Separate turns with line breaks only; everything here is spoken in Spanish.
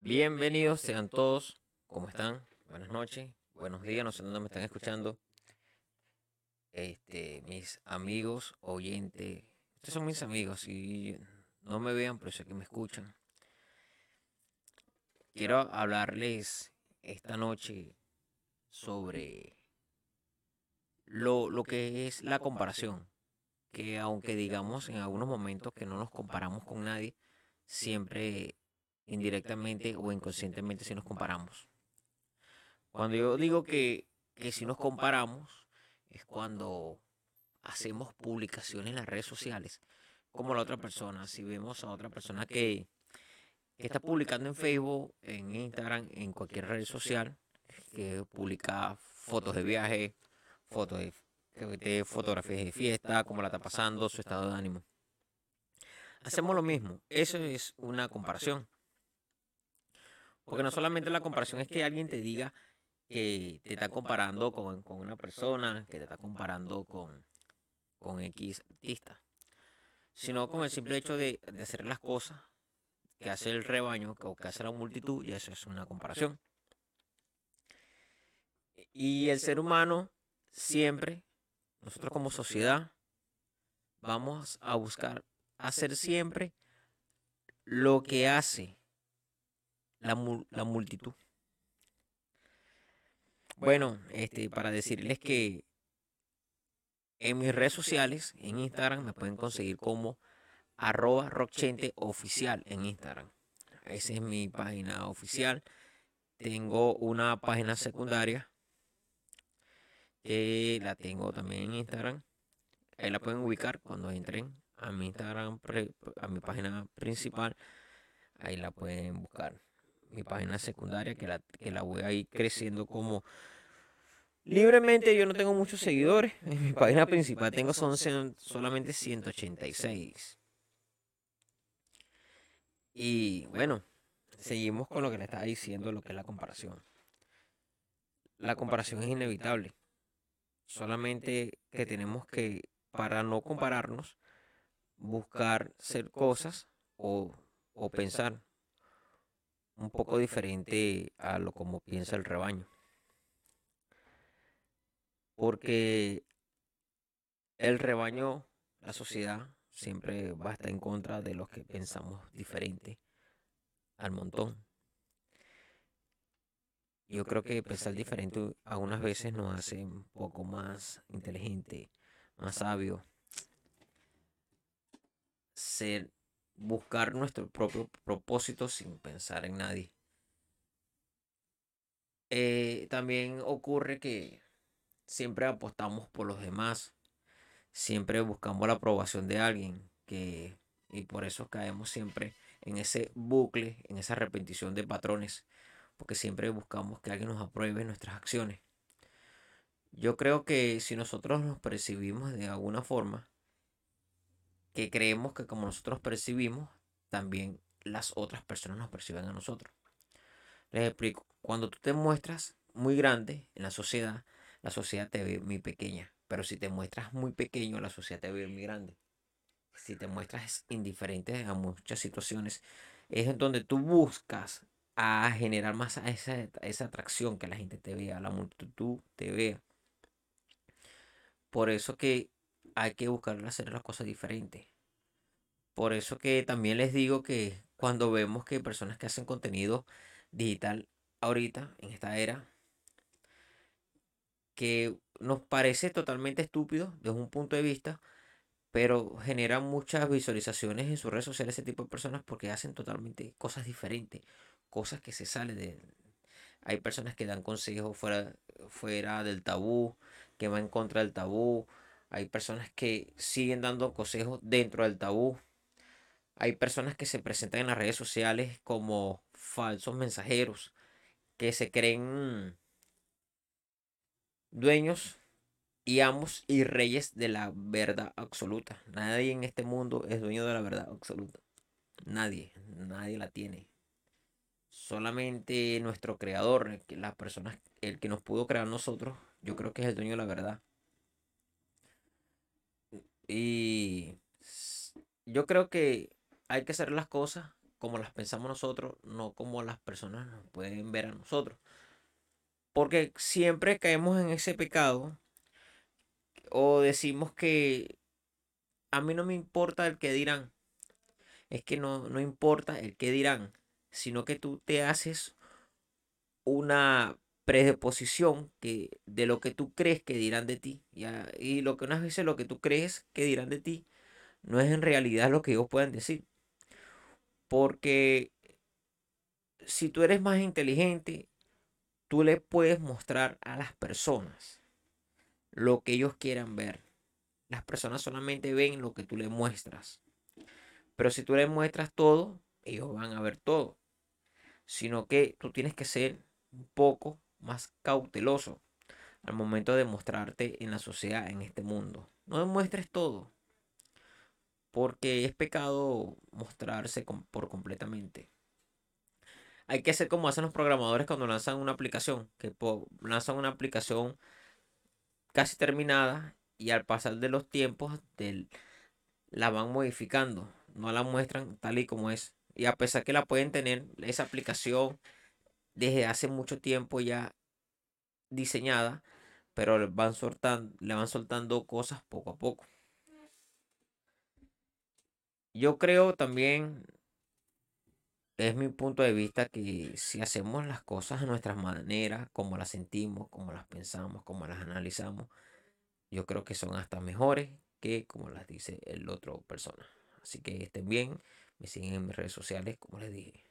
Bienvenidos sean todos. ¿Cómo están? Buenas noches, buenos días, no sé dónde me están escuchando. Este, mis amigos, oyentes. Ustedes son mis amigos y no me vean, pero sé que me escuchan. Quiero hablarles esta noche sobre lo, lo que es la comparación. Que aunque digamos en algunos momentos que no nos comparamos con nadie, siempre indirectamente o inconscientemente si nos comparamos. Cuando yo digo que, que si nos comparamos, es cuando hacemos publicaciones en las redes sociales, como la otra persona. Si vemos a otra persona que, está publicando en Facebook, en Instagram, en cualquier red social, que publica fotos de viaje, fotos de, de fotografías de fiesta, cómo la está pasando, su estado de ánimo. Hacemos lo mismo. Eso es una comparación. Porque no solamente la comparación es que alguien te diga que te está comparando con, con una persona, que te está comparando con, con X artista, sino con el simple hecho de, de hacer las cosas que hace el rebaño o que hace la multitud, y eso es una comparación. Y el ser humano siempre, nosotros como sociedad, vamos a buscar hacer siempre lo que hace la, la multitud. Bueno, este, para decirles que en mis redes sociales, en Instagram, me pueden conseguir como arroba rockchente oficial en Instagram. Esa es mi página oficial. Tengo una página secundaria que la tengo también en Instagram. Ahí la pueden ubicar cuando entren a mi Instagram, a mi página principal. Ahí la pueden buscar mi página secundaria, que la, que la voy a ir creciendo como libremente. Yo no tengo muchos seguidores. En mi página principal tengo son solamente 186. Y bueno, seguimos con lo que le estaba diciendo, lo que es la comparación. La comparación es inevitable. Solamente que tenemos que, para no compararnos, buscar ser cosas o, o pensar un poco diferente a lo como piensa el rebaño. Porque el rebaño, la sociedad, siempre va a estar en contra de los que pensamos diferente al montón. Yo creo que pensar diferente algunas veces nos hace un poco más inteligente, más sabio. Ser buscar nuestro propio propósito sin pensar en nadie. Eh, también ocurre que siempre apostamos por los demás, siempre buscamos la aprobación de alguien, que, y por eso caemos siempre en ese bucle, en esa repetición de patrones, porque siempre buscamos que alguien nos apruebe nuestras acciones. Yo creo que si nosotros nos percibimos de alguna forma, que creemos que como nosotros percibimos, también las otras personas nos perciben a nosotros. Les explico, cuando tú te muestras muy grande en la sociedad, la sociedad te ve muy pequeña, pero si te muestras muy pequeño, la sociedad te ve muy grande. Si te muestras indiferente a muchas situaciones, es donde tú buscas a generar más esa, esa atracción que la gente te vea, la multitud te vea. Por eso que hay que buscar hacer las cosas diferentes. Por eso que también les digo que cuando vemos que personas que hacen contenido digital ahorita, en esta era, que nos parece totalmente estúpido desde un punto de vista, pero generan muchas visualizaciones en sus redes sociales ese tipo de personas porque hacen totalmente cosas diferentes, cosas que se salen de... Hay personas que dan consejos fuera, fuera del tabú, que van en contra del tabú, hay personas que siguen dando consejos dentro del tabú. Hay personas que se presentan en las redes sociales como falsos mensajeros, que se creen dueños y amos y reyes de la verdad absoluta. Nadie en este mundo es dueño de la verdad absoluta. Nadie, nadie la tiene. Solamente nuestro creador, las personas, el que nos pudo crear nosotros, yo creo que es el dueño de la verdad. Y yo creo que hay que hacer las cosas como las pensamos nosotros, no como las personas nos pueden ver a nosotros. Porque siempre caemos en ese pecado o decimos que a mí no me importa el que dirán. Es que no, no importa el que dirán, sino que tú te haces una predisposición que, de lo que tú crees que dirán de ti. Y lo que unas veces lo que tú crees que dirán de ti no es en realidad lo que ellos pueden decir. Porque si tú eres más inteligente, tú le puedes mostrar a las personas lo que ellos quieran ver. Las personas solamente ven lo que tú les muestras. Pero si tú les muestras todo, ellos van a ver todo. Sino que tú tienes que ser un poco más cauteloso al momento de mostrarte en la sociedad, en este mundo. No demuestres todo. Porque es pecado mostrarse por completamente. Hay que hacer como hacen los programadores cuando lanzan una aplicación, que lanzan una aplicación casi terminada y al pasar de los tiempos del, la van modificando, no la muestran tal y como es. Y a pesar que la pueden tener, esa aplicación desde hace mucho tiempo ya diseñada, pero le van soltando, le van soltando cosas poco a poco. Yo creo también, es mi punto de vista, que si hacemos las cosas a nuestras maneras, como las sentimos, como las pensamos, como las analizamos, yo creo que son hasta mejores que como las dice el otro persona. Así que estén bien, me siguen en mis redes sociales, como les dije.